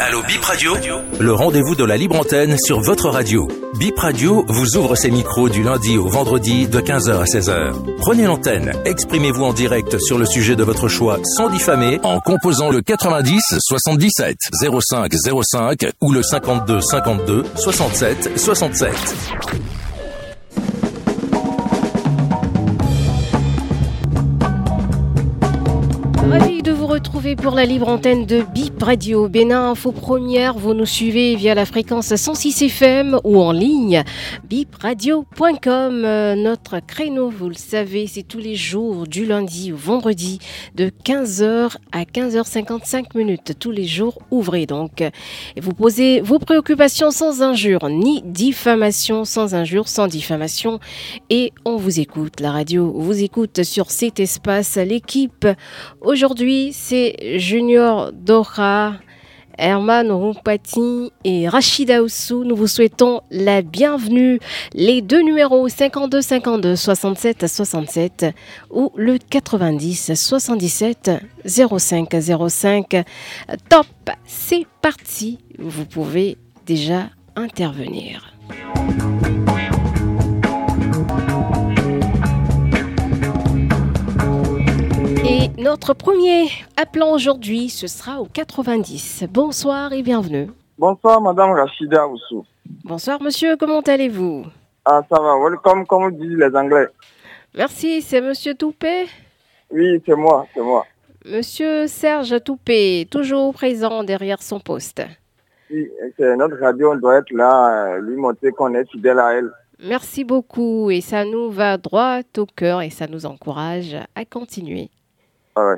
Allô Bip Radio Le rendez-vous de la libre antenne sur votre radio. Bip Radio vous ouvre ses micros du lundi au vendredi de 15h à 16h. Prenez l'antenne, exprimez-vous en direct sur le sujet de votre choix sans diffamer en composant le 90 77 05 05 ou le 52 52 67 67. Ravi de vous retrouver pour la libre antenne de BIP Radio. Bénin Info Première, vous nous suivez via la fréquence 106 FM ou en ligne bipradio.com. Euh, notre créneau, vous le savez, c'est tous les jours du lundi au vendredi de 15h à 15h55 minutes. Tous les jours ouvrés donc. Et vous posez vos préoccupations sans injure ni diffamation, sans injure, sans diffamation. Et on vous écoute. La radio vous écoute sur cet espace. L'équipe Aujourd'hui, c'est Junior Dora, Herman Rumpati et Rachida Oussou. Nous vous souhaitons la bienvenue. Les deux numéros 52 52 67 67 ou le 90 77 05 05. Top, c'est parti. Vous pouvez déjà intervenir. Notre premier appelant aujourd'hui, ce sera au 90. Bonsoir et bienvenue. Bonsoir, Madame Rachida Oussou. Bonsoir, monsieur, comment allez-vous? Ah, ça va, welcome, comme disent les Anglais. Merci, c'est monsieur Toupé Oui, c'est moi, c'est moi. Monsieur Serge Toupé, toujours présent derrière son poste. Oui, c'est notre radio, on doit être là, euh, lui montrer qu'on est fidèle à elle. Merci beaucoup et ça nous va droit au cœur et ça nous encourage à continuer. Ah.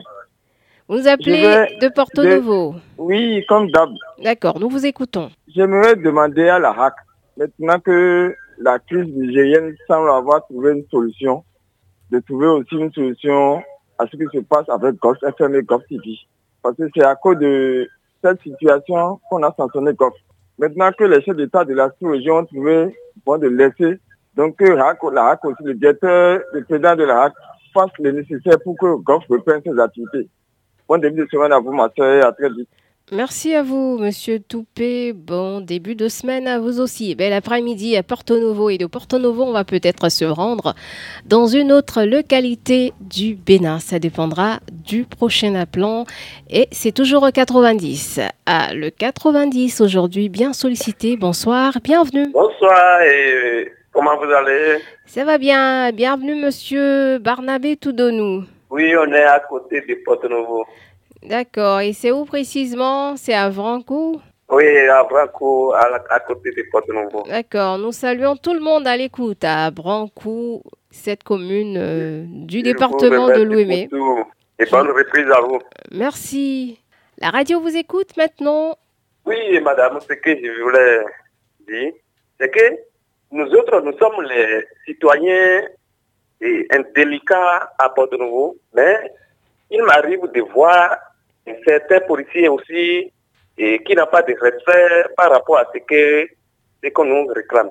Vous nous appelez vais- de Porto je- Novo. Oui, comme d'hab. D'accord, nous vous écoutons. J'aimerais demander à la HAC, maintenant que la crise nigérienne semble avoir trouvé une solution, de trouver aussi une solution à ce qui se passe avec Golf FM et Golf TV. Parce que c'est à cause de cette situation qu'on a sanctionné Golf. Maintenant que les chefs d'État de la sous-région ont trouvé bon de laisser, donc HAC, la HAC aussi, le directeur, le président de la HAC fasse le nécessaire pour que Golf reprenne ses activités. Bon début de semaine à vous, ma soeur, et à très vite. Merci à vous, monsieur Toupé. Bon début de semaine à vous aussi. Bel après-midi à Porto Novo. Et de Porto Novo, on va peut-être se rendre dans une autre localité du Bénin. Ça dépendra du prochain appelant. Et c'est toujours au 90. Ah, le 90 aujourd'hui, bien sollicité. Bonsoir, bienvenue. Bonsoir et comment vous allez? Ça va bien. Bienvenue, monsieur Barnabé Toudonou. Oui, on est à côté de Porto Novo. D'accord. Et c'est où précisément? C'est à Vranco Oui, à Branco, à, côté de Porto Novo. D'accord, nous saluons tout le monde à l'écoute à Brancou, cette commune euh, du Je département de l'Ouémé. Et bonne reprise à vous. Merci. La radio vous écoute maintenant? Oui, madame, ce que je voulais dire, c'est que nous autres, nous sommes les citoyens indélicats à Porto Novo, mais il m'arrive de voir certains policiers aussi qui n'ont pas de respect par rapport à ce que ce qu'on nous réclame.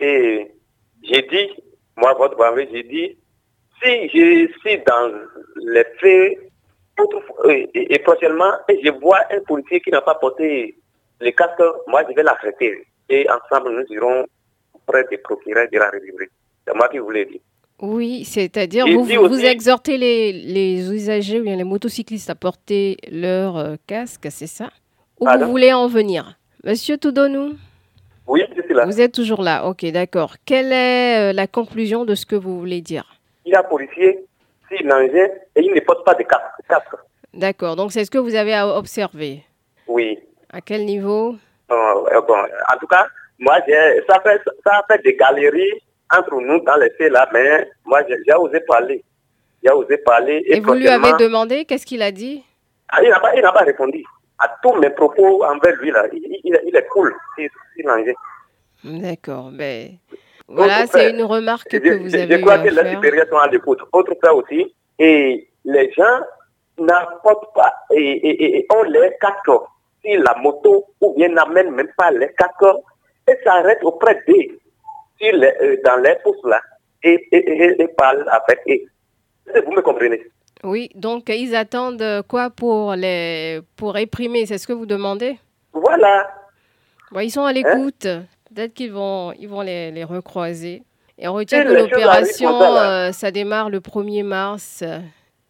Et j'ai dit, moi, votre grand j'ai dit, si je suis dans les faits, autre- et, et- et je vois un policier qui n'a pas porté le casque, moi, je vais l'arrêter. Et ensemble, nous irons auprès des procureurs de la République. C'est moi qui vous l'ai dit. Oui, c'est-à-dire vous, exhortez les, les usagers ou bien les motocyclistes à porter leur euh, casque, c'est ça? Où Pardon? vous voulez en venir? Monsieur Toudonou, Oui, je suis là. vous êtes toujours là. Ok, d'accord. Quelle est euh, la conclusion de ce que vous voulez dire? Il y a un policier, s'il en vient, et il ne porte pas de casque. casque. D'accord, donc c'est ce que vous avez à observer? Oui. À quel niveau? Euh, euh, bon, en tout cas, moi, j'ai- ça fait, ça a fait des galeries entre nous dans les faits là, mais moi, j'ai osé parler. J'ai osé parler. Et vous lui avez demandé? Qu'est-ce qu'il a dit? Ah, il n'a pas, il n'a pas répondu à tous mes propos envers lui là. Il, il- il est cool. D'accord, ben voilà, c'est une remarque Je, que vous je- avez je crois eu que les supérieurs sont à l'écoute. Autre fait aussi, et les gens n'apportent pas et, et- et- et ont les casques sur la moto ou bien n'amènent même pas les casques et s'arrêtent auprès d'eux les- euh, dans les pouces là et, et, et, et parlent avec eux. Vous me comprenez? Oui, donc ils attendent quoi pour les pour réprimer? C'est ce que vous demandez? Voilà. ils sont à l'écoute. Peut-être qu'ils vont ils vont les, les recroiser. Et on retient que l'opération, euh, ça démarre le 1er mars.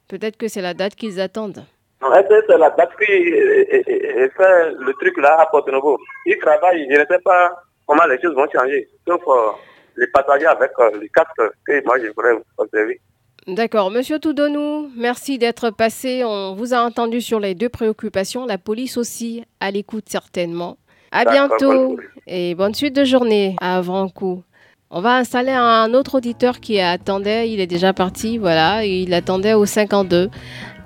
Peut-être que c'est la date qu'ils attendent. Non, c'est la date qui fait le truc là à Porto Novo. Ils travaillent, je ne sais pas comment les choses vont changer. Sauf euh, les partager avec euh, les casques que moi je voudrais observer. D'accord. Monsieur Toudonou, merci d'être passé. On vous a entendu sur les deux préoccupations. La police aussi, à l'écoute certainement. À bientôt et bonne suite de journée à Avrancourt. On va installer un autre auditeur qui attendait, il est déjà parti, voilà, il attendait au 52.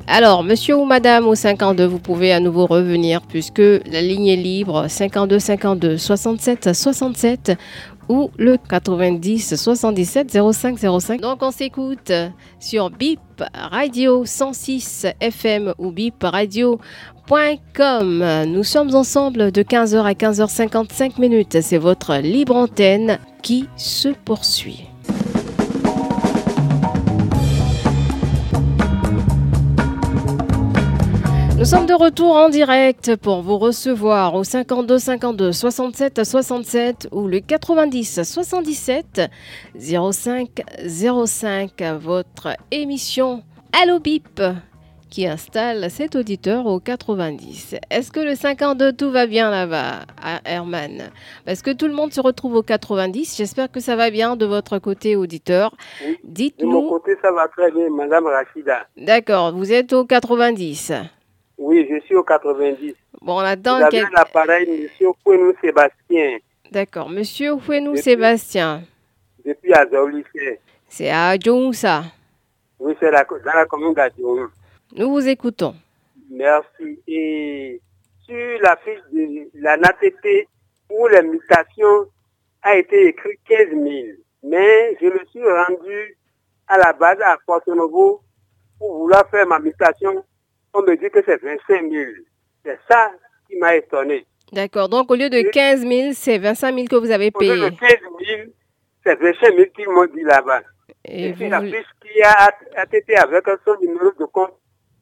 Alors, monsieur ou madame au 52, vous pouvez à nouveau revenir puisque la ligne est libre 52 52 67 67 ou le 90 77 05 05. Donc on s'écoute sur BIP Radio 106 FM ou BIP. Nous sommes ensemble de 15h à 15h55 minutes. C'est votre libre antenne qui se poursuit. Nous sommes de retour en direct pour vous recevoir au 52 52 67 67 ou le 90 77 05 05. Votre émission Allo Bip qui installe cet auditeur au 90. Est-ce que le 52, tout va bien là-bas, à Herman Parce que tout le monde se retrouve au 90. J'espère que ça va bien de votre côté, auditeur. Dites-nous. De mon côté, ça va très bien, Madame Rachida. D'accord, vous êtes au 90. Oui, je suis au 90. Bon, on attend... Vous l'appareil, Monsieur Fouenou Sébastien. D'accord, Monsieur Fouenou Sébastien. Depuis Azaoulissé. C'est à Djounsa. Oui, c'est dans la commune d'Adjoum. Nous vous écoutons. Merci. Et sur la fiche de la NATP, où la mutation a été écrit 15 000, mais je me suis rendu à la base à Porto Novo pour vouloir faire ma mutation. On me dit que c'est 25 000. C'est ça qui m'a étonné. D'accord. Donc, au lieu de 15 000, c'est 25 000 que vous avez payé. Au lieu de 15 000, c'est 25 000 qu'ils m'ont dit là-bas. Et, puis la fiche qui a été avec son numéro de compte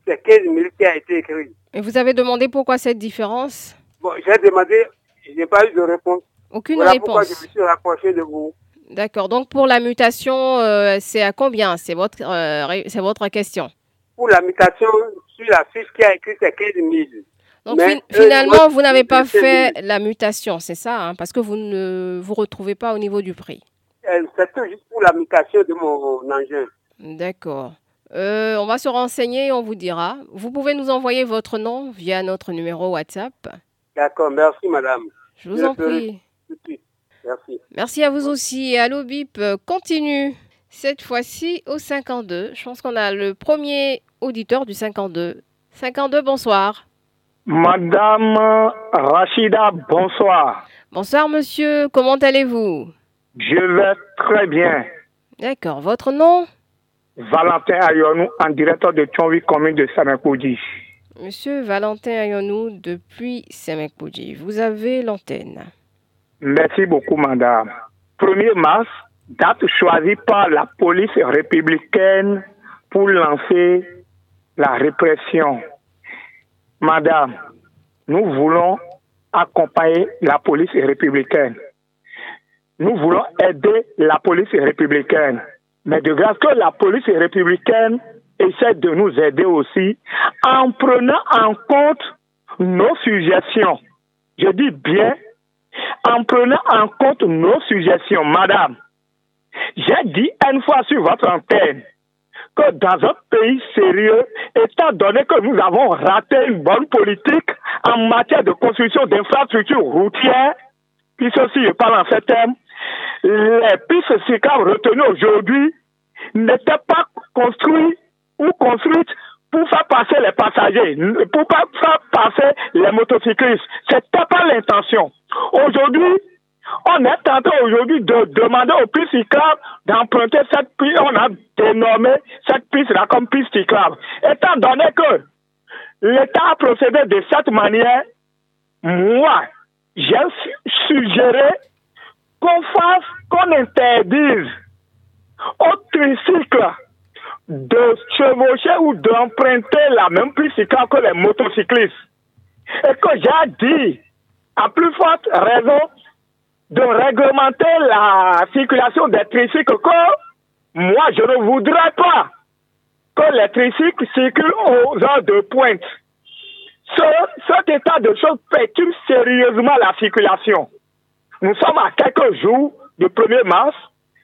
c'est 15 000 qui a été écrit. Et vous avez demandé pourquoi cette différence? Bon, j'ai demandé, je n'ai pas eu de réponse. Aucune voilà réponse. pourquoi je me suis rapproché de vous. D'accord. Donc pour la mutation, euh, c'est à combien? C'est votre, euh, c'est votre question. Pour la mutation, sur la fiche qui a écrit, c'est 15 000. Donc finalement, vous n'avez pas fait la mutation, c'est ça, hein, parce que vous ne vous retrouvez pas au niveau du prix. Euh, c'est juste pour la mutation de mon engin. D'accord. Euh, on va se renseigner et on vous dira. Vous pouvez nous envoyer votre nom via notre numéro WhatsApp. D'accord, merci madame. Je vous en prie. Merci. Merci à vous aussi. Allo Bip continue. Cette fois-ci au 52. Je pense qu'on a le premier auditeur du 52. 52, bonsoir. Madame Rachida, bonsoir. Bonsoir monsieur, comment allez-vous? Je vais très bien. D'accord, votre nom? Valentin Ayonou, en directeur de Tchonvi, commune de Samekoudi. Monsieur Valentin Ayonou, depuis Samekoudi, vous avez l'antenne. Merci beaucoup, madame. 1er mars, date choisie par la police républicaine pour lancer la répression. Madame, nous voulons accompagner la police républicaine. Nous voulons aider la police républicaine. Mais de grâce que la police républicaine essaie de nous aider aussi en prenant en compte nos suggestions. Je dis bien, en prenant en compte nos suggestions, madame. J'ai dit une fois sur votre antenne que dans un pays sérieux, étant donné que nous avons raté une bonne politique en matière de construction d'infrastructures routières, puis ceci, je parle en ces termes, les pistes cyclables retenues aujourd'hui n'étaient pas construites ou construites pour faire passer les passagers, pour faire passer les motocyclistes. C'était pas l'intention. Aujourd'hui, on est en train aujourd'hui de demander aux pistes cyclables d'emprunter cette piste. On a dénommé cette piste-là comme piste cyclable. Étant donné que l'État a procédé de cette manière, moi, j'ai suggéré qu'on fasse, qu'on interdise au tricycle de chevaucher ou d'emprunter la même piste que les motocyclistes. Et que j'ai dit, à plus forte raison, de réglementer la circulation des tricycles que moi, je ne voudrais pas que les tricycles circulent aux heures de pointe. Ce, cet état de choses perturbe sérieusement la circulation. Nous sommes à quelques jours du 1er mars,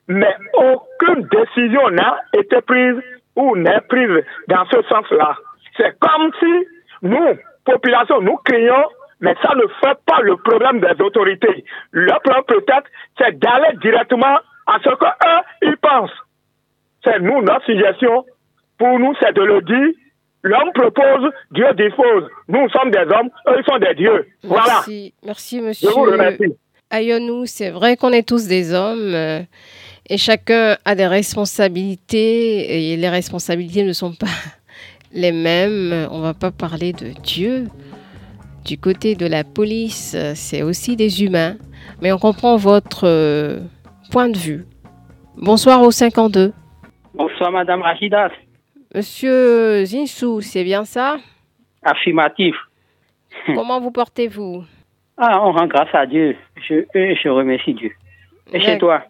mais aucune décision n'a été prise ou n'est prise dans ce sens-là. C'est comme si nous, population, nous crions, mais ça ne fait pas le problème des autorités. Le problème peut-être, c'est d'aller directement à ce qu'eux, ils pensent. C'est nous, notre suggestion. Pour nous, c'est de le dire. L'homme propose, Dieu dispose. Nous sommes des hommes, eux, ils sont des dieux. Voilà. Merci, merci monsieur. Je vous remercie. Ayonou, c'est vrai qu'on est tous des hommes euh, et chacun a des responsabilités et les responsabilités ne sont pas les mêmes. On va pas parler de Dieu. Du côté de la police, c'est aussi des humains, mais on comprend votre euh, point de vue. Bonsoir au 52. Bonsoir Madame Rachidas. Monsieur Zinsou, c'est bien ça? Affirmatif. Comment vous portez-vous? Ah, on rend grâce à Dieu. Je, je remercie Dieu. Et chez toi?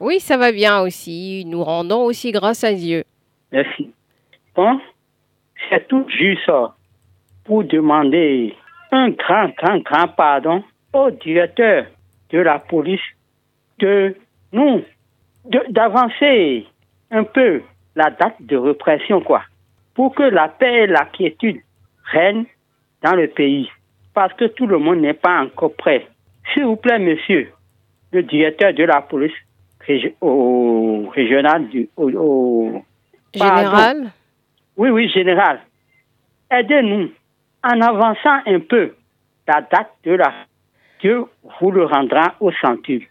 Oui, ça va bien aussi. Nous rendons aussi grâce à Dieu. Merci. Bon, c'est tout juste pour demander un grand, grand, grand pardon au directeur de la police de nous, d'avancer un peu la date de répression, quoi, pour que la paix et la quiétude règnent dans le pays, parce que tout le monde n'est pas encore prêt. S'il vous plaît, monsieur, le directeur de la police au régional du au, général? Oui, oui, général. Aidez-nous en avançant un peu la date de la Dieu vous le rendra au centuple.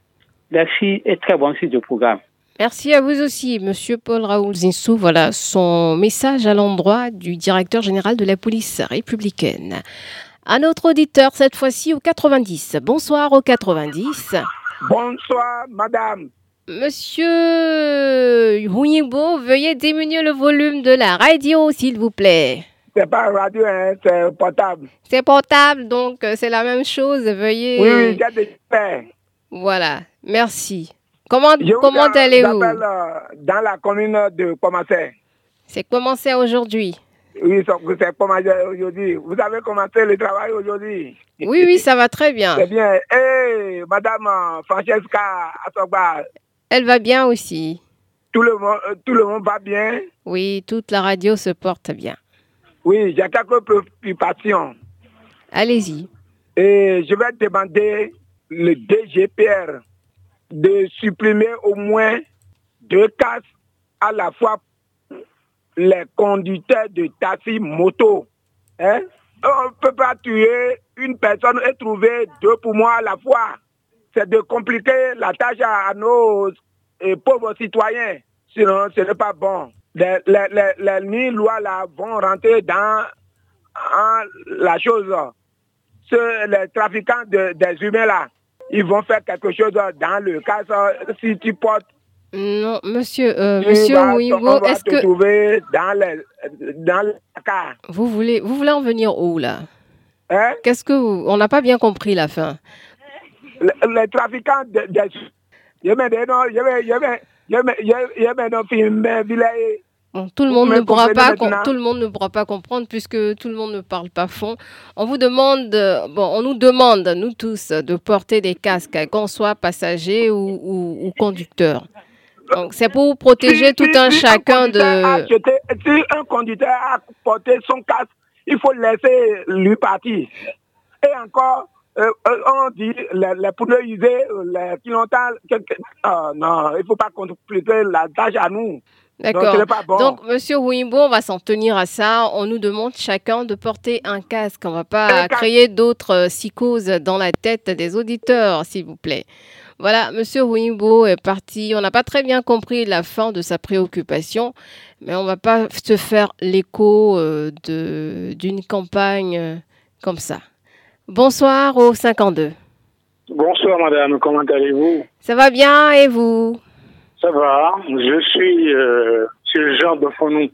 Merci et très bon suite de programme. Merci à vous aussi, Monsieur Paul Raoul Zinsou. Voilà son message à l'endroit du directeur général de la police républicaine. Un autre auditeur, cette fois-ci au 90. Bonsoir au 90. Bonsoir, madame. Monsieur Huibo, veuillez diminuer le volume de la radio, s'il vous plaît. C'est pas radio, hein, c'est portable. C'est portable, donc euh, c'est la même chose. Veuillez. Oui, oui, j'ai des Voilà, merci. Comment, comment allez-vous? euh, Dans la commune de Commencé. C'est commencé aujourd'hui. Oui, c'est commencé aujourd'hui. Vous avez commencé le travail aujourd'hui. Oui, oui, ça va très bien. C'est bien. Et Madame Francesca Asogba. Elle va bien aussi. Tout le, monde, euh, tout le monde va bien Oui, toute la radio se porte bien. Oui, j'ai quelques préoccupations. Allez-y. Et je vais demander le DGPR de supprimer au moins deux cases à la fois les conducteurs de taxi moto. Hein? On ne peut pas tuer une personne et trouver deux pour moi à la fois. C'est de compliquer la tâche à, nos pauvres citoyens. Sinon, ce n'est pas bon les, les, les, les lois là vont rentrer dans la chose. les trafiquants de, des humains là, ils vont faire quelque chose dans le cas si tu portes. Non, monsieur, euh, monsieur est-ce que trouver dans le dans le cas. Vous voulez, vous voulez en venir où là? Hein? Qu'est-ce que vous, on n'a pas bien compris la fin. Les, trafiquants de, des, je me je me, je me, je me, je me, je tout le monde ne pourra pas, tout le monde ne pourra pas comprendre puisque tout le monde ne parle pas fond. On vous demande, bon, on nous demande, nous tous, de porter des casques, qu'on soit passager ou, conducteur. Donc, c'est pour protéger tout un chacun de. si un conducteur a porté son casque, il faut laisser lui partir. Et encore, euh, euh, on dit les, les pneus usés, les clientèles, oh, non, il ne faut pas compliquer la tâche à nous. D'accord. Donc, Monsieur Wimbo, on va s'en tenir à ça. On nous demande chacun de porter un casque. On ne va pas créer d'autres euh, psychoses dans la tête des auditeurs, s'il vous plaît. Voilà, Monsieur Wimbo est parti. On n'a pas très bien compris la fin de sa préoccupation, mais on ne va pas se faire l'écho euh, d'une campagne euh, comme ça. Bonsoir au 52. Bonsoir madame, comment allez-vous? Ça va bien et vous? Ça va. Je suis euh, C'est Jean Dofonou.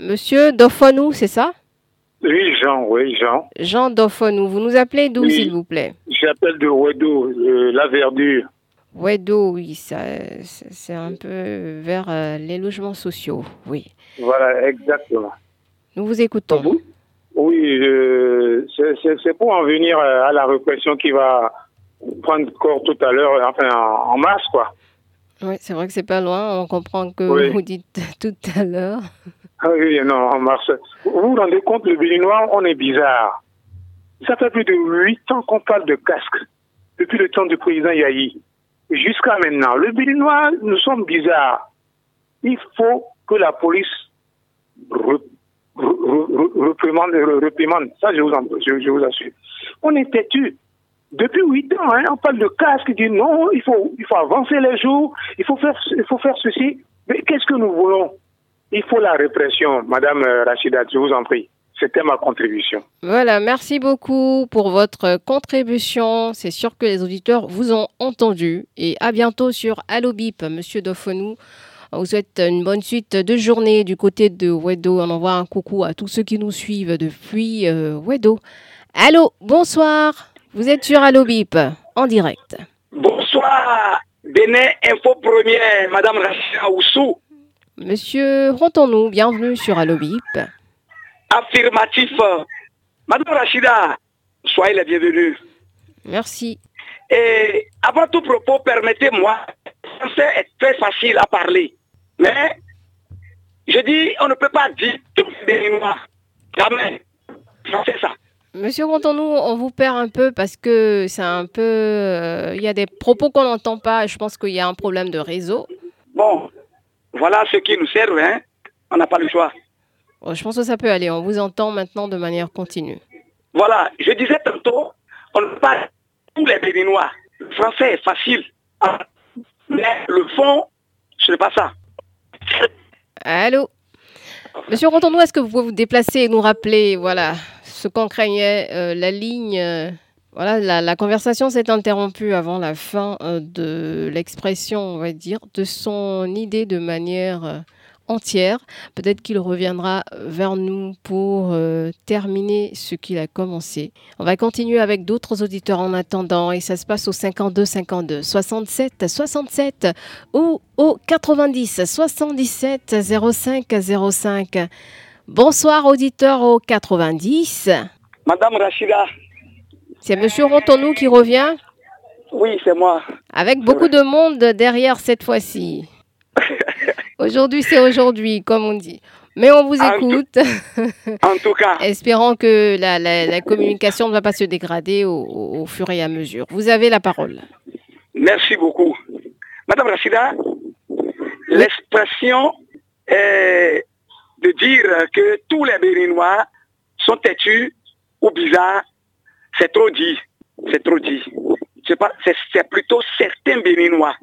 Monsieur Dofonou, c'est ça? Oui, Jean, oui, Jean. Jean Dofonou, vous nous appelez d'où, Oui. s'il vous plaît? J'appelle de Wedo, euh, la verdure. Wedo, oui, ça, c'est un peu vers euh, les logements sociaux, oui. Voilà, exactement. Nous vous écoutons. Vous? Oui, euh, c'est pour en venir euh, à la répression qui va prendre corps tout à l'heure, enfin en, en mars, quoi. Oui, c'est vrai que c'est pas loin, on comprend que Oui. vous dites tout à l'heure. Ah oui, non, en mars. Vous vous rendez compte, le Béninois, on est bizarre. Ça fait plus de huit ans qu'on parle de casque, depuis le temps du président Yahi. Jusqu'à maintenant, le Béninois, nous sommes bizarres. Il faut que la police re- re- re- reprimande, re- reprimande. Ça, je vous, en, je, je vous assure. On est têtu. Depuis huit ans, hein, on parle de casque, dit non, il faut, il faut avancer les jours, il faut faire, il faut faire ceci. Mais qu'est-ce que nous voulons? Il faut la répression, Madame euh, Rachida, je vous en prie. C'était ma contribution. Voilà, merci beaucoup pour votre contribution. C'est sûr que les auditeurs vous ont entendu. Et à bientôt sur Allo Bip, Monsieur Dofonou. On vous souhaite une bonne suite de journée du côté de Wedo. On envoie un coucou à tous ceux qui nous suivent depuis euh, Wedo. Allô, bonsoir. Vous êtes sur Allo Bip, en direct. Bonsoir, Bénin Info Première, Madame Rachida Oussou. Monsieur Rontons-nous, bienvenue sur Allo Bip. Affirmatif. Madame Rachida, soyez la bienvenue. Merci. Et avant tout propos, permettez-moi, le français est très facile à parler. Mais, je dis, on ne peut pas dire tout les Béninois. Jamais. C'est ça. Monsieur Rontons-nous, on vous perd un peu parce que c'est un peu... euh, Il y a des propos qu'on n'entend pas. Je pense qu'il y a un problème de réseau. Bon, voilà ce qui nous sert, hein. On n'a pas le choix. Bon, je pense que ça peut aller. On vous entend maintenant de manière continue. Voilà, je disais tantôt, on ne pas tous les Béninois. Le français est facile. Mais le fond, ce n'est pas ça. Allô? Monsieur Rontons-nous, est-ce que vous pouvez vous déplacer et nous rappeler, voilà, ce qu'on craignait, euh, la ligne... euh, voilà, la, conversation s'est interrompue avant la fin euh, de l'expression, on va dire, de son idée de manière entière. Peut-être qu'il reviendra vers nous pour terminer ce qu'il a commencé. On va continuer avec d'autres auditeurs en attendant et ça se passe au 52 52 67 67 ou au 90 77 05 05. Bonsoir auditeur au 90. Madame Rachida, C'est Monsieur Rontonou qui revient? Oui, c'est moi. avec beaucoup de monde derrière cette fois-ci. Aujourd'hui, c'est aujourd'hui, comme on dit. Mais on vous écoute, En tout cas, espérant que la, la- la communication ne va pas se dégrader au, au- au fur et à mesure. Vous avez la parole. merci beaucoup. Madame Rachida, l'expression est de dire que tous les Béninois sont têtus ou bizarres, c'est trop dit. C'est trop dit. C'est plutôt certains Béninois.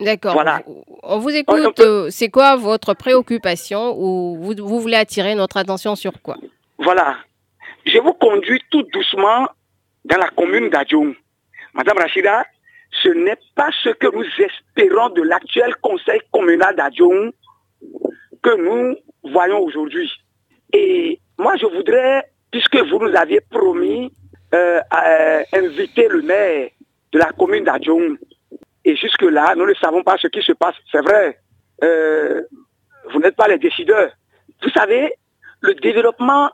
D'accord. Voilà. On vous écoute. peut- euh, C'est quoi votre préoccupation ou vous, vous voulez attirer notre attention sur quoi? Voilà. Je vous conduis tout doucement dans la commune d'Adjoum. Madame Rachida, ce n'est pas ce que nous espérons de l'actuel conseil communal d'Adjoum que nous voyons aujourd'hui. Et moi, je voudrais, puisque vous nous aviez promis euh, à, euh, inviter le maire de la commune d'Adjoum, et jusque-là, nous ne savons pas ce qui se passe. C'est vrai, euh, vous n'êtes pas les décideurs. Vous savez, le développement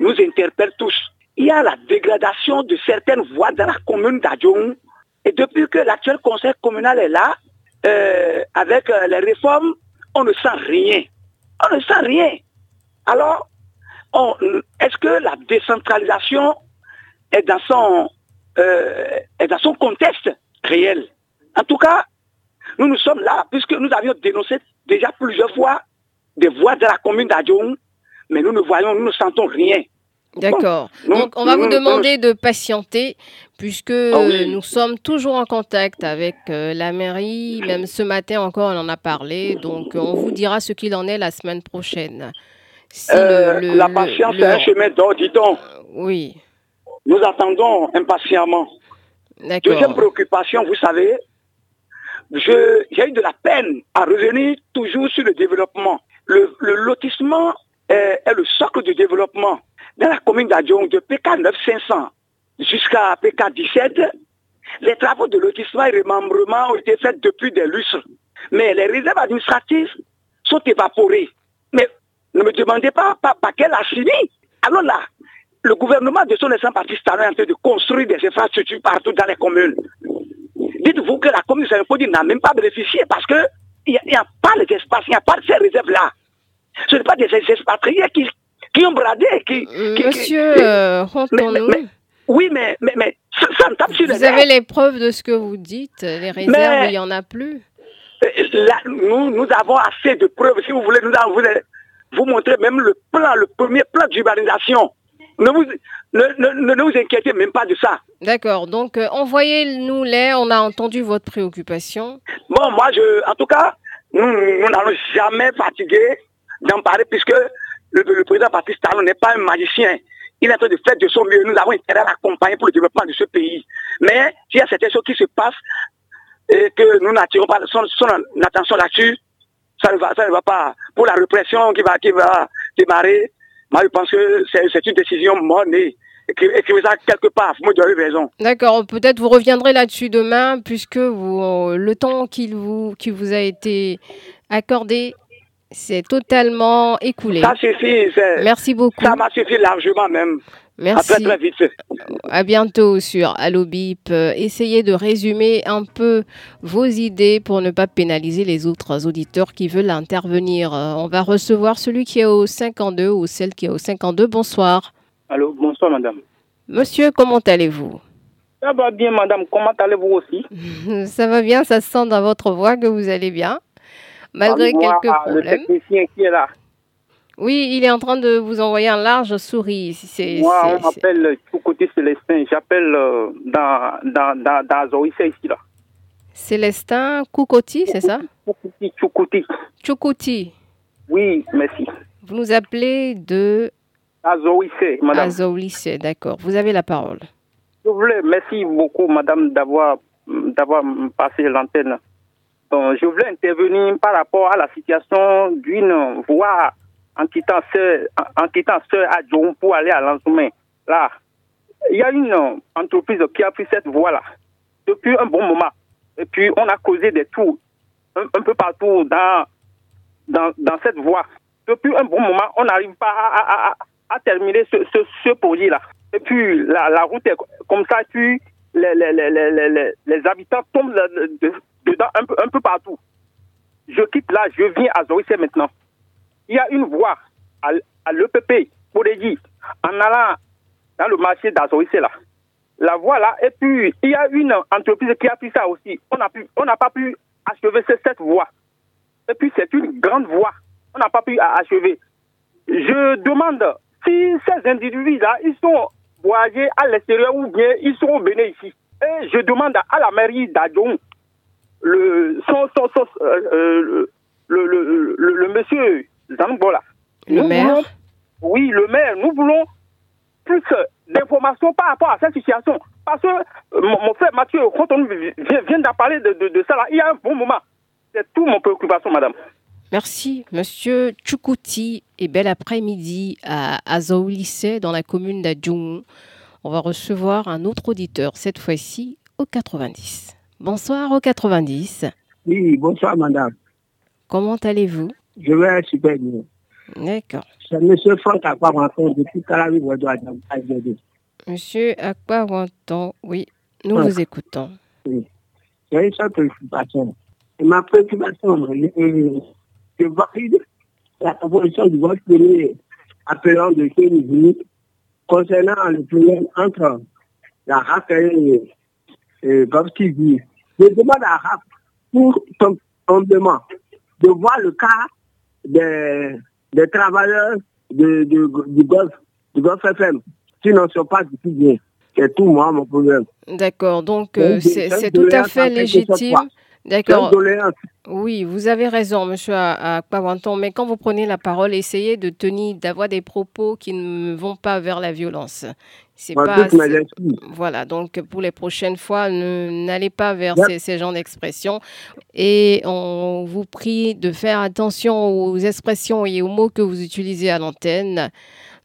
nous interpelle tous. Il y a la dégradation de certaines voies dans la commune d'Adjoum. Et depuis que l'actuel conseil communal est là, euh, avec les réformes, on ne sent rien. On ne sent rien. Alors, est-ce que la décentralisation est dans son, euh, est dans son contexte réel? En tout cas, nous nous sommes là, puisque nous avions dénoncé déjà plusieurs fois des voies de la commune d'Adjoum, mais nous ne voyons, nous ne sentons rien. D'accord. Bon, Donc, on va vous demander de patienter puisque Ah oui. nous sommes toujours en contact avec euh, la mairie. Même ce matin encore, on en a parlé. Donc, euh, on vous dira ce qu'il en est la semaine prochaine. Si Euh, le- la patience le- est un chemin d'or, dis donc. Oui, Nous attendons impatiemment. Deuxième préoccupation, vous savez, je- j'ai eu de la peine à revenir toujours sur le développement. le, lotissement est, le socle du développement. Dans la commune d'Adjong, de PK 9500 jusqu'à PK 17, les travaux de lotissement et remembrement ont été faits depuis des lustres. Mais les réserves administratives sont évaporées. Mais ne me demandez pas par, quelle a fini. Alors là, le gouvernement de son essence parti est en train de construire des infrastructures partout dans les communes. Dites-vous que la commune de n'a même pas bénéficié parce qu'il n'y a, pas les espaces, il n'y a pas ces réserves-là. Ce n'est pas des expatriés qui, qui ont bradé. Qui, Monsieur euh, oui, mais, mais, mais ça, me tape sur Vous avez les preuves de ce que vous dites. Les réserves, il n'y en a plus. Euh, là, nous, nous avons assez de preuves. Si vous voulez, nous allons vous, montrer même le plan, le premier plan d'urbanisation. Ne vous, ne, vous inquiétez même pas de ça. D'accord. Donc, euh, envoyez-nous les. On a entendu votre préoccupation. Bon, moi, je, en tout cas, nous n'allons jamais fatiguer d'en parler puisque le, président Patrice Talon n'est pas un magicien. Il est en train de faire de son mieux. Nous avons intérêt à l'accompagner pour le développement de ce pays. Mais s'il y a certaines choses qui se passent et que nous n'attirons pas son, attention là-dessus, ça ne, va, pas. Pour la répression qui va, qui va démarrer, moi je pense que c'est une décision monnaie. Écrivez ça quelque part, vous avez raison. D'accord, peut-être vous reviendrez là-dessus demain, puisque vous, le temps vous, qui vous a été accordé c'est totalement écoulé. Ça suffit. Merci beaucoup. Ça m'a suffi largement même. Merci. À très, vite. À bientôt sur Allo Bip. Essayez de résumer un peu vos idées pour ne pas pénaliser les autres auditeurs qui veulent intervenir. On va recevoir celui qui est au 52 ou celle qui est au 52. Bonsoir. Allô, bonsoir madame. Monsieur, comment allez-vous? Ça va bien madame, comment allez-vous aussi? Ça va bien, ça se sent dans votre voix que vous allez bien malgré quelques problèmes. Le technicien qui est là. Oui, il est en train de vous envoyer un large souris. Moi, on m'appelle côté Célestin. J'appelle euh, dans, dans, dans, dans ici, là. Célestin Koukoti, c'est ça? Choukouti, Choukouti. Choukouti. Oui, merci. Vous nous appelez de... Azoïsé, madame. Azoïsé, d'accord. Vous avez la parole. Je voulais, merci beaucoup, madame, d'avoir d'avoir passé l'antenne je voulais intervenir par rapport à la situation d'une voie en quittant ce, en quittant ce à pour aller à Lanzoumen. Là, il y a une entreprise qui a pris cette voie-là depuis un bon moment. Et puis, on a causé des tours un, peu partout dans, dans, dans, cette voie. Depuis un bon moment, on n'arrive pas à, à, terminer ce, ce, ce projet-là. Et puis, la, route est comme ça, puis les, les, les, les, les habitants tombent de, dedans un peu, un peu partout. Je quitte là, je viens à Zoïsé maintenant. Il y a une voie à, l'EPP, pour dire, en allant dans le marché d'Azoïsé là. La voie là, et puis il y a une entreprise qui a pris ça aussi. On n'a pas pu achever cette voie. Et puis c'est une grande voie. On n'a pas pu achever. Je demande si ces individus-là, ils sont voyagés à l'extérieur ou bien ils sont venus ici. Et je demande à la mairie d'Adjong le, son, son, euh, euh, le, le, le, le, monsieur Zanbola. Le maire Oui, le maire. Nous voulons plus d'informations par rapport à cette situation. Parce que euh, mon, frère Mathieu, quand on vient, vient d'en parler de, de, ça, là, il y a un bon moment. C'est tout mon préoccupation, madame. Merci, monsieur Tchoukouti, et bel après-midi à Azao Lycée, dans la commune d'Adjoum. On va recevoir un autre auditeur, cette fois-ci au 90. Bonsoir au 90. Oui, bonsoir madame. Comment allez-vous? Je vais super bien. D'accord. C'est monsieur Franck Aquaranton depuis Calavi Monsieur Aquaranton, oui, nous vous écoutons. Oui. J'ai une seule préoccupation. Et ma préoccupation, je valide la proposition du vote premier appelant de chez concernant le problème entre la RAC et, et TV. Je demande à RAP pour humblement de voir le cas des, des travailleurs de, de, du Golfe, du FM, qui n'en sont pas du tout bien. C'est tout moi mon problème. D'accord, donc euh, c'est tout à fait légitime. D'accord. Oui, vous avez raison, monsieur Akpawanton, mais quand vous prenez la parole, essayez de tenir, d'avoir des propos qui ne vont pas vers la violence. C'est pas. Voilà, donc pour les prochaines fois, n'allez pas vers ces, ces, genres d'expressions. Et on vous prie de faire attention aux expressions et aux mots que vous utilisez à l'antenne.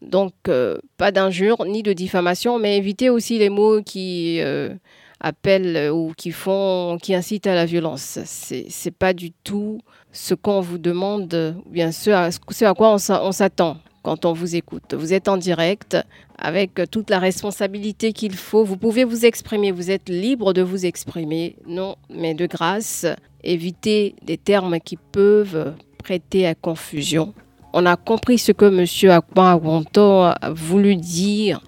Donc, euh, pas d'injures ni de diffamation, mais évitez aussi les mots qui. Euh, appellent euh, ou qui font, qui incitent à la violence. C'est, c'est pas du tout ce qu'on vous demande, bien à, ce à quoi on s'attend quand on vous écoute. Vous êtes en direct avec toute la responsabilité qu'il faut. Vous pouvez vous exprimer, vous êtes libre de vous exprimer. Non, mais de grâce, évitez des termes qui peuvent prêter à confusion. On a compris ce que M. Aguanto a voulu dire.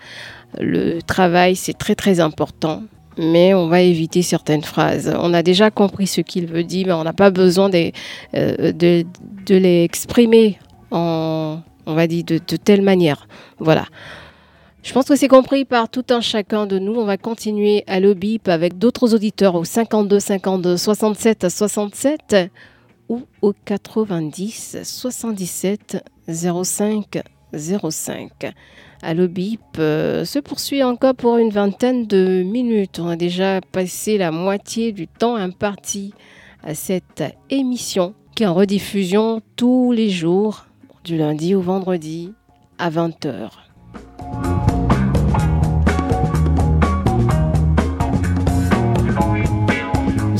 Le travail, c'est très très important mais on va éviter certaines phrases. On a déjà compris ce qu'il veut dire, mais on n'a pas besoin de, euh, de, de, les exprimer en, on va dire, de, telle manière. Voilà. Je pense que c'est compris par tout un chacun de nous. On va continuer à le bip avec d'autres auditeurs au 52 52 67 67 ou au 90 77 05 05 à l'OBIP euh, se poursuit encore pour une vingtaine de minutes. On a déjà passé la moitié du temps imparti à cette émission qui est en rediffusion tous les jours du lundi au vendredi à 20h.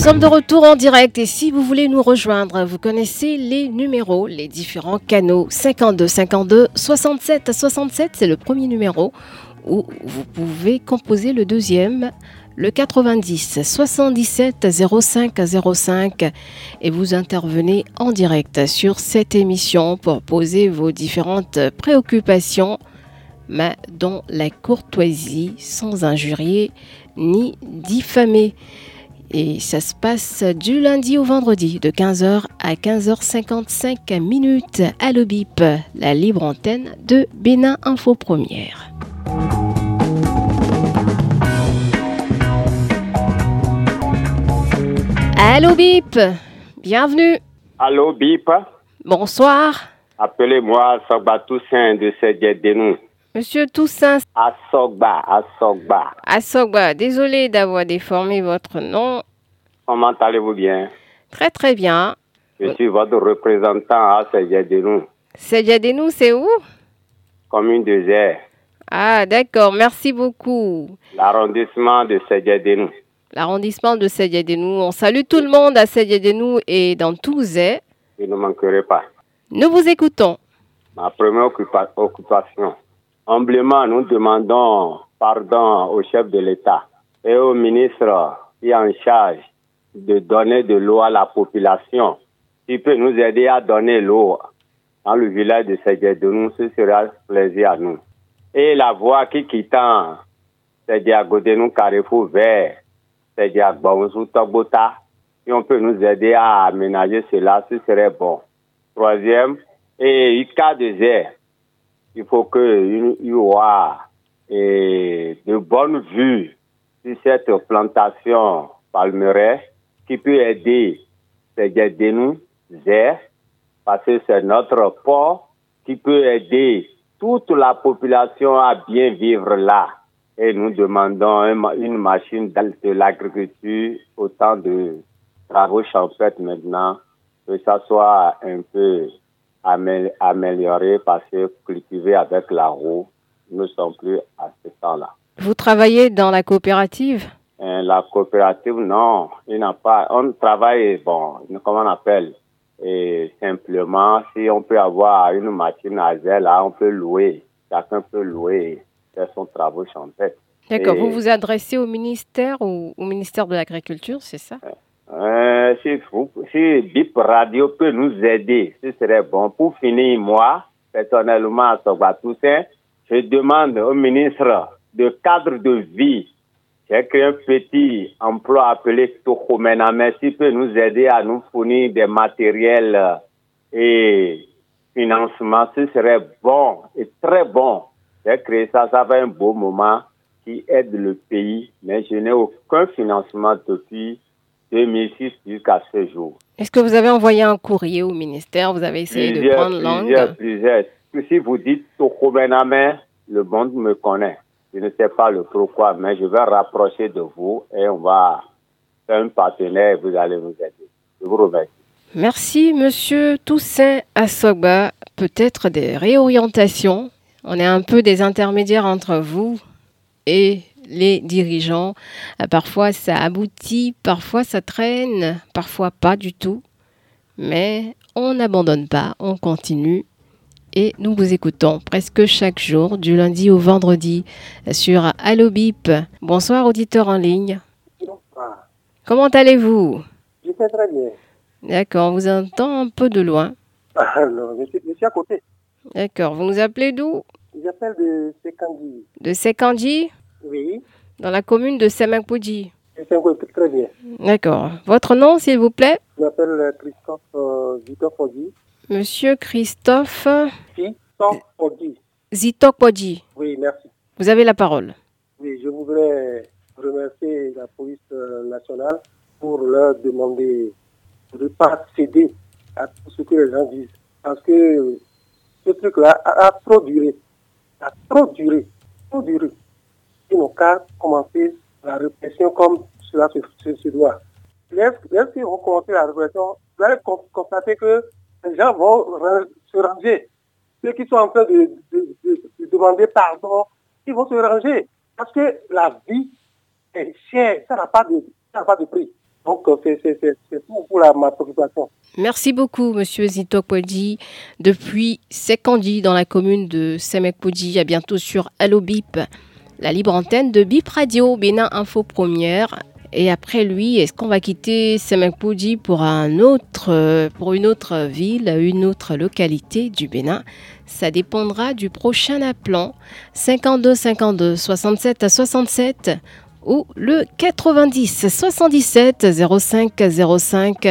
Sommes de retour en direct et si vous voulez nous rejoindre, vous connaissez les numéros, les différents canaux 52 52 67 67, c'est le premier numéro où vous pouvez composer le deuxième, le 90 77 05 05 et vous intervenez en direct sur cette émission pour poser vos différentes préoccupations, mais dans la courtoisie, sans injurier ni diffamer. Et ça se passe du lundi au vendredi de 15h à 15h55 minutes à l'OBIP, la libre antenne de Bénin Info Première. Allô BIP, bienvenue. Allô BIP. Bonsoir. Appelez-moi Sogba Toussaint de Sedjedénou. Monsieur Toussaint. Assogba, Assogba. Assogba, désolé d'avoir déformé votre nom. Comment allez-vous bien? Très très bien. Je suis votre représentant à Sedjedénou. Sedjedénou, c'est où? Commune de Zé. Ah, d'accord, merci beaucoup. L'arrondissement de Sedjedénou. L'arrondissement de Sedjedénou. On salue tout le monde à Sedjedénou et dans tout Zé. Je ne manquerai pas. Nous vous écoutons. Ma première occupation Humblement, nous demandons pardon au chef de l'État et au ministre qui est en charge de donner de l'eau à la population. Qui peut nous aider à donner l'eau dans le village de Segedounou, ce sera plaisir à nous. Et la voie qui quittant Segedounou Carrefour vers Segedounou Togbota, si on peut nous aider à aménager cela, ce serait bon. Troisième, et cas de Zé, il faut qu'il y ait de bonnes vues sur cette plantation palmeraie qui peut aider ces nous parce que c'est notre port qui peut aider toute la population à bien vivre là. Et nous demandons une machine de l'agriculture, autant de travaux champêtres maintenant, que ça soit un peu améliorer parce que cultiver avec la roue, nous ne sommes plus à ce temps-là. Vous travaillez dans la coopérative? Euh, La coopérative, non. Il n'a pas. On travaille, bon, comment on appelle? Et simplement, si on peut avoir une machine à zèle, là, on peut louer. Chacun peut louer faire son travail champêtre. D'accord. Vous vous adressez au ministère ou au ministère de l'Agriculture, c'est ça? Euh, si, BIP Radio peut nous aider, ce serait bon. Pour finir, moi, personnellement, à Toussaint, je demande au ministre de cadre de vie, j'ai créé un petit emploi appelé mais s'il peut nous aider à nous fournir des matériels et financement, ce serait bon et très bon. J'ai créé ça, ça fait un beau moment qui aide le pays, mais je n'ai aucun financement depuis 2006 jusqu'à ce jour. Est-ce que vous avez envoyé un courrier au ministère? Vous avez essayé de prendre langue? Plusieurs, plusieurs. Si vous dites Tokomename, le monde me connaît. Je ne sais pas le pourquoi, mais je vais rapprocher de vous et on va faire un partenaire et vous allez nous aider. Je vous remercie. Merci, monsieur Toussaint Assogba. Peut-être des réorientations. On est un peu des intermédiaires entre vous et les dirigeants. Euh, Parfois ça aboutit, parfois ça traîne, parfois pas du tout. Mais on n'abandonne pas, on continue. Et nous vous écoutons presque chaque jour, du lundi au vendredi, sur Allo Bip. Bonsoir, auditeurs en ligne. Comment allez-vous? Je très bien. D'accord, on vous entend un peu de loin. Alors, je, suis, je suis à côté. D'accord, vous nous appelez d'où? J'appelle de Sekandi. De Sekandi Oui. Dans la commune de fais très bien. D'accord. Votre nom, s'il vous plaît? Je m'appelle Christophe euh, Victor. Monsieur Christophe Christophe. Oui, merci. Vous avez la parole. Oui, je voudrais remercier la police euh, nationale pour leur demander de ne pas céder à tout ce que les gens disent. Parce que ce truc-là a, a trop duré. A trop duré. Trop duré. N'ont qu'à commencer la répression comme cela se, se, doit. Lorsqu'ils vont commencer la répression, vous allez con- constater que les gens vont se ranger. Ceux qui sont en train de, de- de- de demander pardon, ils vont se ranger. Parce que la vie est chère, ça n'a pas pas de prix. Donc, euh, c'est- pour la, ma préoccupation. Merci beaucoup, monsieur Zitokpodji. Depuis Sekandi, dans la commune de Semekpodji, à bientôt sur Allo Bip, la libre antenne de Bip Radio, Bénin Info Première. Et après lui, est-ce qu'on va quitter Semekpodji pour euh, pour une autre ville, une autre localité du Bénin? Ça dépendra du prochain appelant. 52 52 67 67 ou le 90 77 05 05,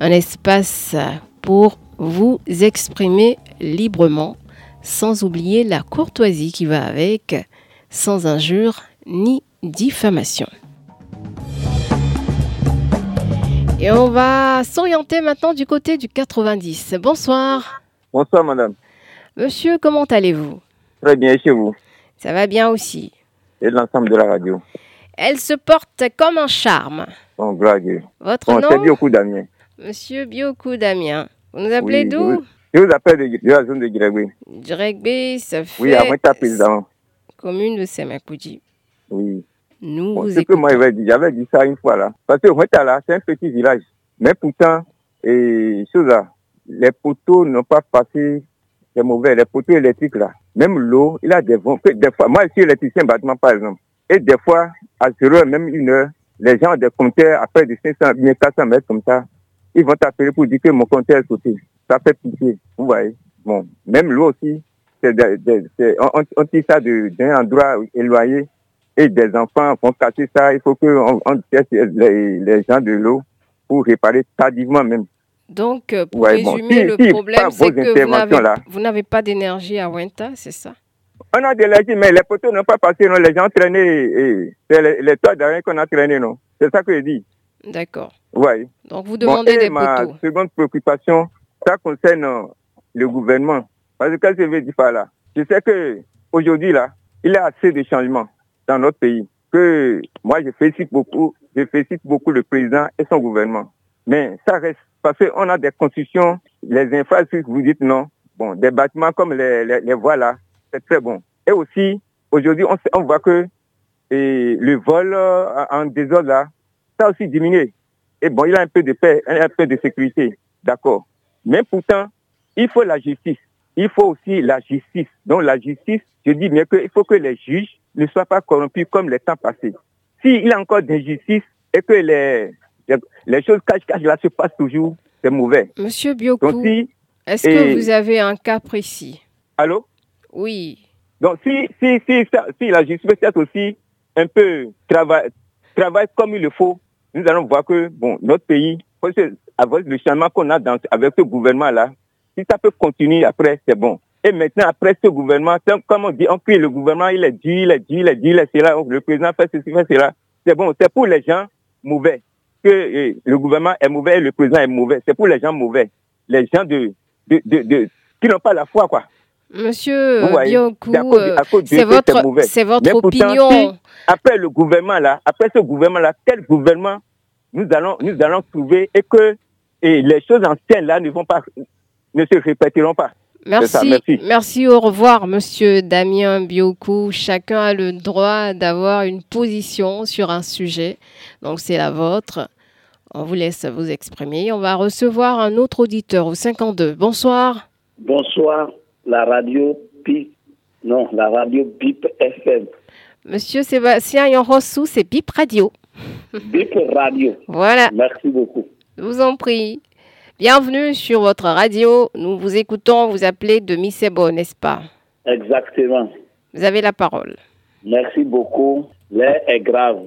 un espace pour vous exprimer librement, sans oublier la courtoisie qui va avec, sans injure ni diffamation. Et on va s'orienter maintenant du côté du 90. Bonsoir. Bonsoir, madame. Monsieur, comment allez-vous? Très bien, et chez vous? Ça va bien aussi. Et l'ensemble de la radio? Elle se porte comme un charme. Bon, à Dieu. Votre Bon, c'est nom? Au coup Damien. Monsieur Biokou Damien. Vous nous appelez Oui, d'où? Je vous appelle de, de la zone de Guirégoui. Direcbé, ça fait Oui, avant ta président. Commune de Semakouji. Oui. Nous Bon, vous ce que moi j'avais dit, j'avais dit ça une fois là. Parce que Ouetta là, c'est un petit village. Mais pourtant, et chose là, les poteaux n'ont pas passé, c'est mauvais, les poteaux électriques là. Même l'eau, il a des vents. Des fois, moi je suis électricien bâtiment par exemple. Et des fois, à 0 heure, même une heure, les gens ont des compteurs après de 500, bien 400 mètres comme ça. Ils vont t'appeler pour dire que mon compteur est sauté. Ça fait pitié. Vous voyez. Bon, même l'eau aussi, on, tire ça d'un endroit éloigné et des enfants vont casser ça. Il faut qu'on on teste les, les gens de l'eau pour réparer tardivement même. Donc, euh, pour Ouais, bon, résumer, si- le si, problème, c'est que vous n'avez, pas d'énergie à Wenta, c'est ça? On a de l'énergie, mais les poteaux n'ont pas passé, non. Les gens et c'est les, les toits d'arrêt qu'on a traîné, non. C'est ça que je dis. D'accord. Ouais. Donc, vous demandez et des ma poteaux. seconde préoccupation, ça concerne le gouvernement. Parce que je veux dire par là Je sais que aujourd'hui là, il y a assez de changements dans notre pays. Que moi, je félicite beaucoup, je félicite beaucoup le président et son gouvernement. Mais ça reste parce qu'on a des constructions, les infrastructures, vous dites non. Bon, des bâtiments comme les, les, voies là, c'est très bon. Et aussi, aujourd'hui, on, on voit que le vol euh, en désordre là, ça a aussi diminué. Et bon, il y a un peu de paix, un peu de sécurité, d'accord. Mais pourtant, il faut la justice. Il faut aussi la justice. Donc la justice, je dis bien qu'il faut que les juges ne soient pas corrompus comme les temps passés. S'il y a encore d'injustice et que les, les, les choses cache-cache là se passent toujours, c'est mauvais. Monsieur Biokou, si, est-ce que vous avez un cas précis? Allô? Oui. Donc, si, si, si, si la justice peut être aussi un peu travaille, travaille comme il le faut, nous allons voir que, bon, notre pays, avec le changement qu'on a dans, avec ce gouvernement-là, si ça peut continuer après, c'est bon. Et maintenant, après ce gouvernement, comme on dit, on crie le gouvernement, il est dur, il est dur, il est dur, il est cela, le président fait ceci, fait cela. C'est bon, c'est pour les gens mauvais. que euh, le gouvernement est mauvais et le président est mauvais. C'est pour les gens mauvais. Les gens de, de, de, qui n'ont pas la foi, quoi. Monsieur Bioku, c'est votre, c'est votre opinion. après le gouvernement là, après ce gouvernement là, quel gouvernement nous allons, nous allons trouver et que et les choses anciennes là ne vont pas, ne se répéteront pas. Merci. merci. au revoir, monsieur Damien Bioku. Chacun a le droit d'avoir une position sur un sujet. Donc, c'est la vôtre. On vous laisse vous exprimer. On va recevoir un autre auditeur au 52. Bonsoir. Bonsoir, la radio BIP. Non, la radio BIP FM. Monsieur Sébastien Yonrossou, c'est BIP Radio. BIP Radio. Voilà. Merci beaucoup. Je vous en prie. Bienvenue sur votre radio. Nous vous écoutons, vous appelez de Missebo, n'est-ce pas? Exactement. Vous avez la parole. Merci beaucoup. L'air est grave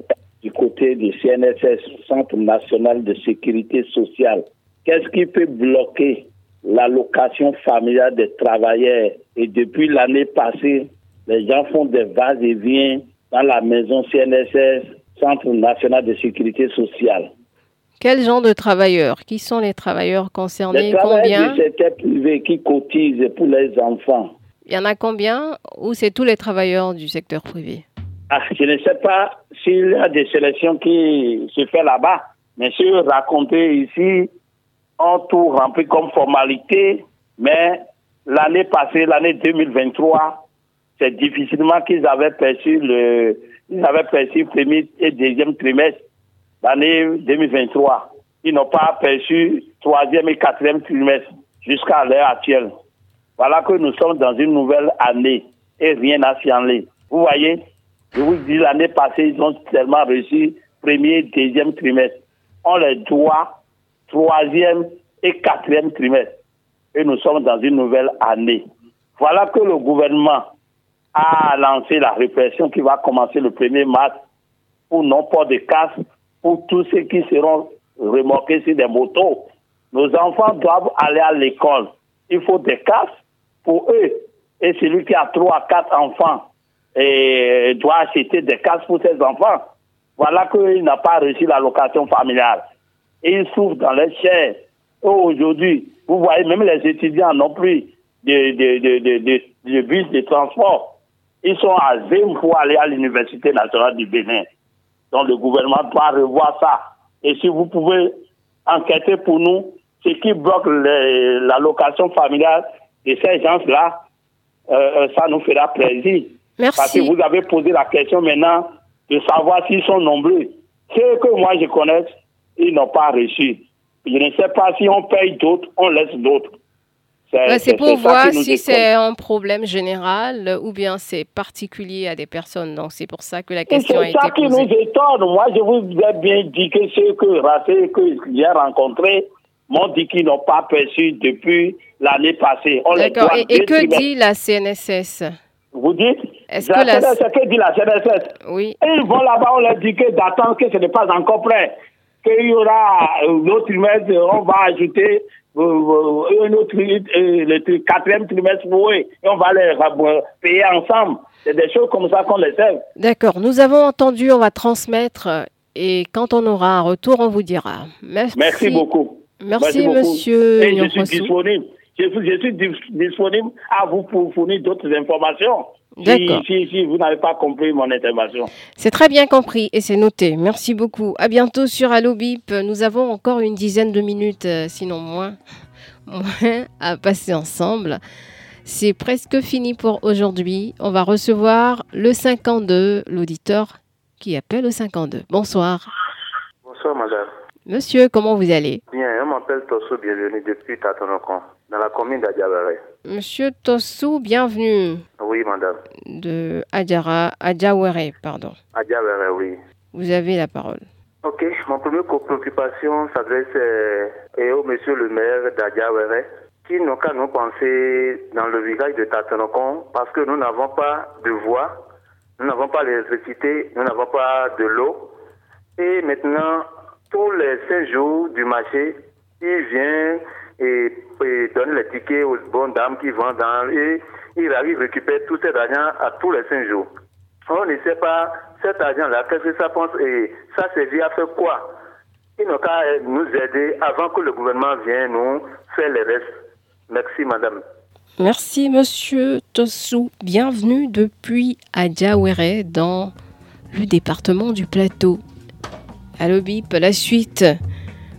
du côté du CNSS, Centre national de sécurité sociale. Qu'est-ce qui peut bloquer l'allocation familiale des travailleurs? Et depuis l'année passée, les gens font des vas et viens dans la maison CNSS, Centre national de sécurité sociale. Quel genre de travailleurs? Qui sont les travailleurs concernés? Les travailleurs du secteur privé qui cotisent pour les enfants. Il y en a combien Ou c'est tous les travailleurs du secteur privé? Ah, Je ne sais pas s'il y a des sélections qui se font là-bas. Mais si raconter ici, ont tout rempli comme formalité. Mais l'année passée, l'année 2023, c'est difficilement qu'ils avaient perçu le, ils avaient perçu le premier et deuxième trimestre l'année 2023. Ils n'ont pas perçu troisième et quatrième trimestre jusqu'à l'heure actuelle. Voilà que nous sommes dans une nouvelle année et rien n'a changé. Vous voyez, je vous dis, l'année passée, ils ont tellement reçu premier, deuxième trimestre. On les doit troisième et quatrième trimestre. Et nous sommes dans une nouvelle année. Voilà que le gouvernement a lancé la répression qui va commencer le 1er mars pour non-port de casque pour tous ceux qui seront remorqués sur des motos. Nos enfants doivent aller à l'école. Il faut des casques pour eux. Et celui qui a trois, quatre enfants et doit acheter des casques pour ses enfants. Voilà qu'il n'a pas reçu l'allocation familiale. Et il souffre dans les chairs. Aujourd'hui, vous voyez, même les étudiants n'ont plus de, bus de transport. Ils sont à Zim pour aller à l'Université nationale du Bénin. Donc le gouvernement doit revoir ça. Et si vous pouvez enquêter pour nous, ce qui bloque l'allocation familiale de ces gens-là, euh, euh, ça nous fera plaisir. Merci. Parce que vous avez posé la question maintenant de savoir s'ils sont nombreux. Ceux que moi je connais, ils n'ont pas reçu. Je ne sais pas si on paye d'autres, on laisse d'autres. C'est pour voir si c'est un problème général ou bien c'est particulier à des personnes. Donc c'est pour ça que la question a été posée. C'est ça qui nous étonne. Moi, je vous ai bien dit que ceux que, que j'ai rencontrés m'ont dit qu'ils n'ont pas perçu depuis l'année passée. D'accord. Et, et que dit la CNSS Vous dites? Est-ce que la CNSS, que dit la CNSS Oui. Et ils vont là-bas, on leur dit que d'attendre que ce n'est pas encore prêt. Qu'il y aura l'autre trimestre, on va ajouter un autre, le quatrième trimestre pour eux, et on va les payer ensemble. C'est des choses comme ça qu'on les sait. D'accord, nous avons entendu, on va transmettre, et quand on aura un retour, on vous dira. Merci, Merci beaucoup. Merci, monsieur. Et je suis disponible. Je suis, disponible à vous pour fournir d'autres informations. D'accord. Si, si, vous n'avez pas compris mon intervention. C'est très bien compris et c'est noté. Merci beaucoup. À bientôt sur Allo Bip. Nous avons encore une dizaine de minutes, euh, sinon moins, moins à passer ensemble. C'est presque fini pour aujourd'hui. On va recevoir le 52, l'auditeur qui appelle au 52. Bonsoir. Bonsoir, madame. Monsieur, comment vous allez? Bien, je m'appelle Tosso, bienvenue depuis Tatonokon, dans la commune d'Adjabare. Monsieur Tosso, bienvenue. Oui, madame. De Adjara, Adjawere, pardon. Adjawere, oui. Vous avez la parole. Ok, mon première préoccupation s'adresse euh, au monsieur le maire d'Adjawere, qui n'ont qu'à nous penser dans le village de Tatonokon, parce que nous n'avons pas de voie, nous n'avons pas l'électricité, nous n'avons pas de l'eau. Et maintenant, tous les cinq jours du marché, il vient et, donne les tickets aux bonnes dames qui vendent dans, et il arrive à récupérer tout cet argent à tous les cinq jours. On ne sait pas cet argent-là, qu'est-ce que ça pense et ça servit à faire quoi? Il n'a qu'à nous aider avant que le gouvernement vienne nous faire les restes. Merci, madame. Merci, monsieur Tossou. Bienvenue depuis Adjawere dans le département du Plateau. Allo Bip, la suite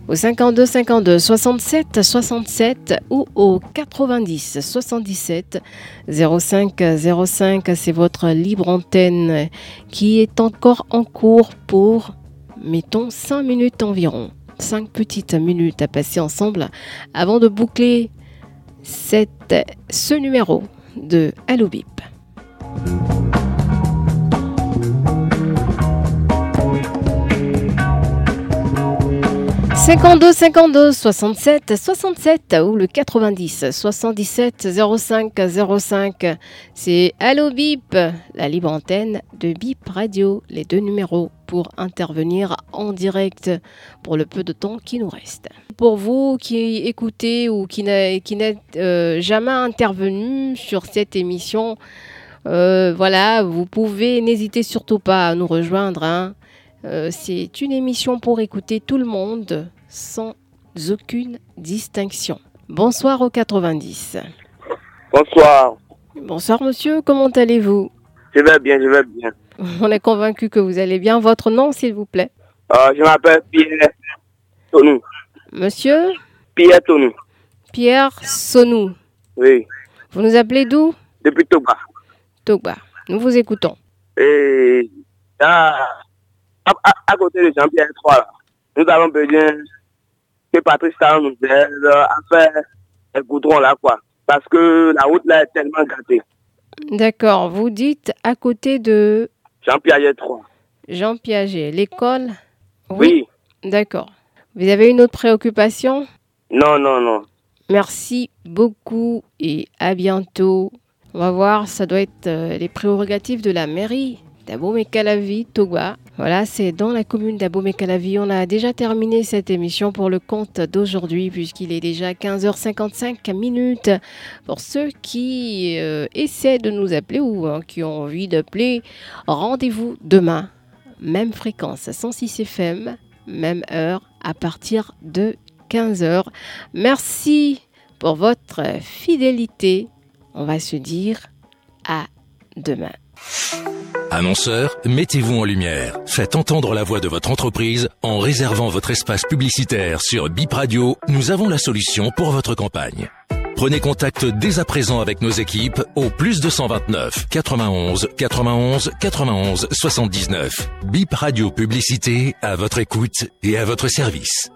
au 52 52 67 67 ou au 90 77 05 05. C'est votre libre antenne qui est encore en cours pour, mettons, 5 minutes environ. 5 petites minutes à passer ensemble avant de boucler cette, ce numéro de Allo Bip. 52 52 67 67 ou le 90 77 05 05. C'est Allo Bip, la libre antenne de Bip Radio. Les deux numéros pour intervenir en direct pour le peu de temps qui nous reste. Pour vous qui écoutez ou qui n'êtes euh, jamais intervenu sur cette émission, euh, voilà, vous pouvez, n'hésitez surtout pas à nous rejoindre. Hein. Euh, c'est une émission pour écouter tout le monde sans aucune distinction. Bonsoir au 90. Bonsoir. Bonsoir monsieur, comment allez-vous? Je vais bien, je vais bien. On est convaincu que vous allez bien. Votre nom, s'il vous plaît? Euh, Je m'appelle Pierre Sonou. Monsieur? Pierre Sonou. Pierre Sonou. Oui. Vous nous appelez d'où? Depuis Toba. Toba. Nous vous écoutons. Et à, à, côté de Jean-Pierre 3, nous avons besoin que Patrice Talon nous aide à faire un goudron là, quoi. Parce que la route là est tellement gâtée. D'accord. Vous dites à côté de. Jean Piaget 3. Jean Piaget, l'école? Oui. D'accord. Vous avez une autre préoccupation? Non, non, non. Merci beaucoup et à bientôt. On va voir, ça doit être euh, les prérogatives de la mairie d'Abomey-Calavi, Toba. Voilà, c'est dans la commune d'Abomey-Calavi. On a déjà terminé cette émission pour le compte d'aujourd'hui puisqu'il est déjà 15h55 minutes. Pour ceux qui euh, essaient de nous appeler ou hein, qui ont envie d'appeler, rendez-vous demain. Même fréquence, 106 FM, même heure à partir de 15h. Merci pour votre fidélité. On va se dire à demain. Annonceur, mettez-vous en lumière. Faites entendre la voix de votre entreprise en réservant votre espace publicitaire sur Bip Radio. Nous avons la solution pour votre campagne. Prenez contact dès à présent avec nos équipes au plus 229 91 91 91 79. Bip Radio Publicité à votre écoute et à votre service.